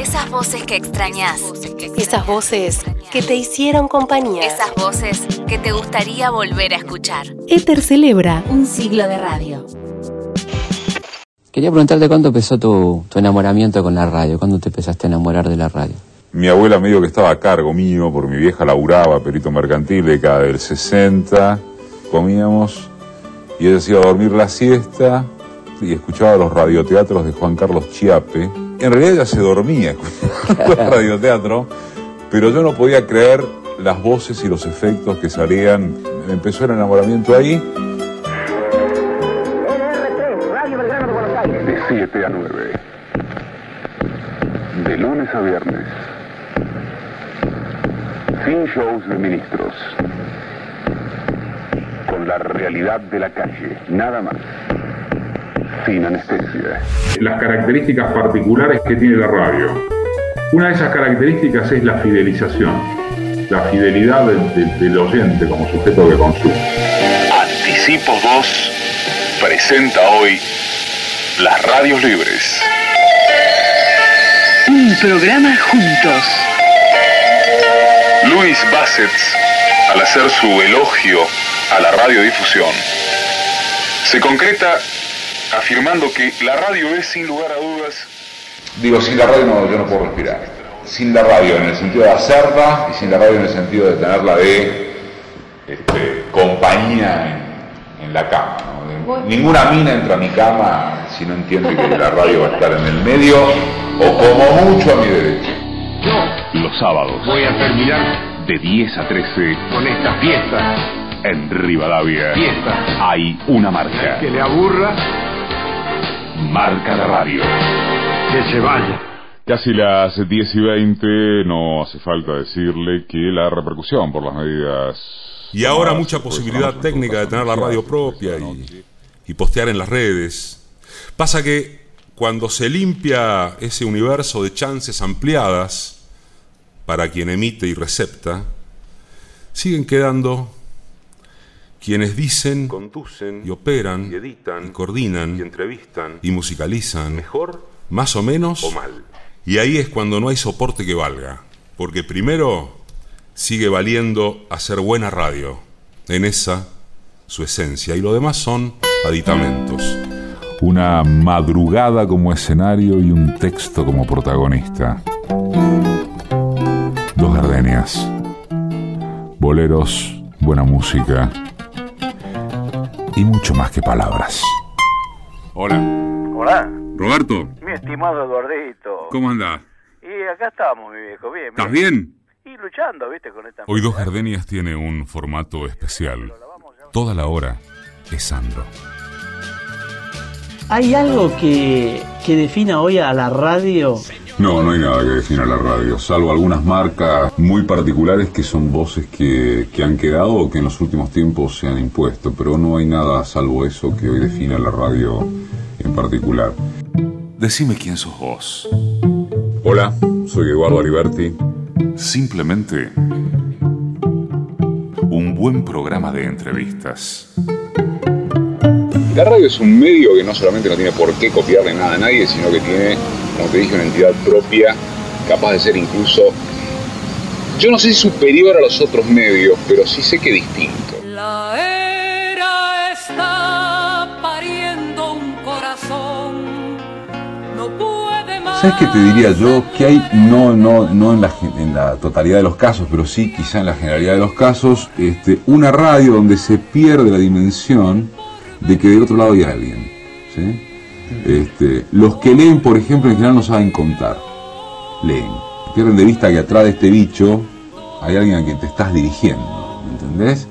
Esas voces que extrañas. Esas voces que te hicieron compañía. Esas voces que te gustaría volver a escuchar. Éter celebra Un siglo de radio. Quería preguntarte cuándo empezó tu, tu enamoramiento con la radio, cuándo te empezaste a enamorar de la radio. Mi abuela me dijo que estaba a cargo mío, porque mi vieja laburaba, perito mercantil, década del 60. Comíamos y ella se iba a dormir la siesta y escuchaba los radioteatros de Juan Carlos Chiape. En realidad ella se dormía escuchando el radioteatro, pero yo no podía creer las voces y los efectos que salían. Me empezó el enamoramiento ahí. De 7 a 9. De lunes a viernes. Sin shows de ministros. Con la realidad de la calle, nada más. Sin anestesia. las características particulares que tiene la radio. Una de esas características es la fidelización, la fidelidad del, del- del oyente como sujeto que consume. Anticipo 2 presenta hoy las radios libres. Un programa juntos. Luis Bassett, al hacer su elogio a la radiodifusión, se concreta afirmando que la radio es sin lugar a dudas Digo, sin la radio no, yo no puedo respirar. Sin la radio en el sentido de hacerla y sin la radio en el sentido de tenerla de este, compañía en, en la cama. ¿no? De- Ninguna mina entra a mi cama si no entiende que la radio va a estar en el medio o como mucho a mi derecha. los sábados. Voy a terminar de 10 a 13 con esta fiesta. En Rivadavia fiesta. hay una marca. Que le aburra. Marca la radio. Que se vaya. Casi las 10 y 20, no hace falta decirle que la repercusión por las medidas... Y ahora mucha pues, posibilidad técnica de tener la radio propia y, y postear en las redes. Pasa que cuando se limpia ese universo de chances ampliadas para quien emite y recepta, siguen quedando quienes dicen, Conducen y operan, y editan, y coordinan, y entrevistan, y musicalizan, mejor más o menos, o mal. y ahí es cuando no hay soporte que valga. Porque primero sigue valiendo hacer buena radio, en esa su esencia, y lo demás son aditamentos. Una madrugada como escenario y un texto como protagonista. Dos gardenias. Boleros, buena música. Y mucho más que palabras. Hola. Hola, Roberto, mi estimado Eduardito. ¿cómo andás? Y acá estamos, mi viejo, bien. ¿Estás bien? Y luchando, viste, con esta... Hoy Dos Gardenias tiene un formato especial. Toda la hora es Sandro. ¿Hay algo que, que defina hoy a la radio? No, no hay nada que defina la radio, salvo algunas marcas muy particulares que son voces que, que han quedado o que en los últimos tiempos se han impuesto, pero no hay nada salvo eso que hoy defina la radio en particular. Decime quién sos vos. Hola, soy Eduardo Aliberti. Simplemente un buen programa de entrevistas. La radio es un medio que no solamente no tiene por qué copiarle nada a nadie, sino que tiene, como te dije, una entidad propia, capaz de ser incluso, yo no sé si superior a los otros medios, pero sí sé que distinto. La era está pariendo un corazón. No puede más. ¿Sabes qué te diría yo? Que hay, no, no, no en, la, en la totalidad de los casos, pero sí quizá en la generalidad de los casos, este, una radio donde se pierde la dimensión de que del otro lado hay alguien. ¿sí? Este, los que leen, por ejemplo, en general no saben contar. Leen. Pierden de vista que atrás de este bicho hay alguien a quien te estás dirigiendo. ¿me ¿Entendés?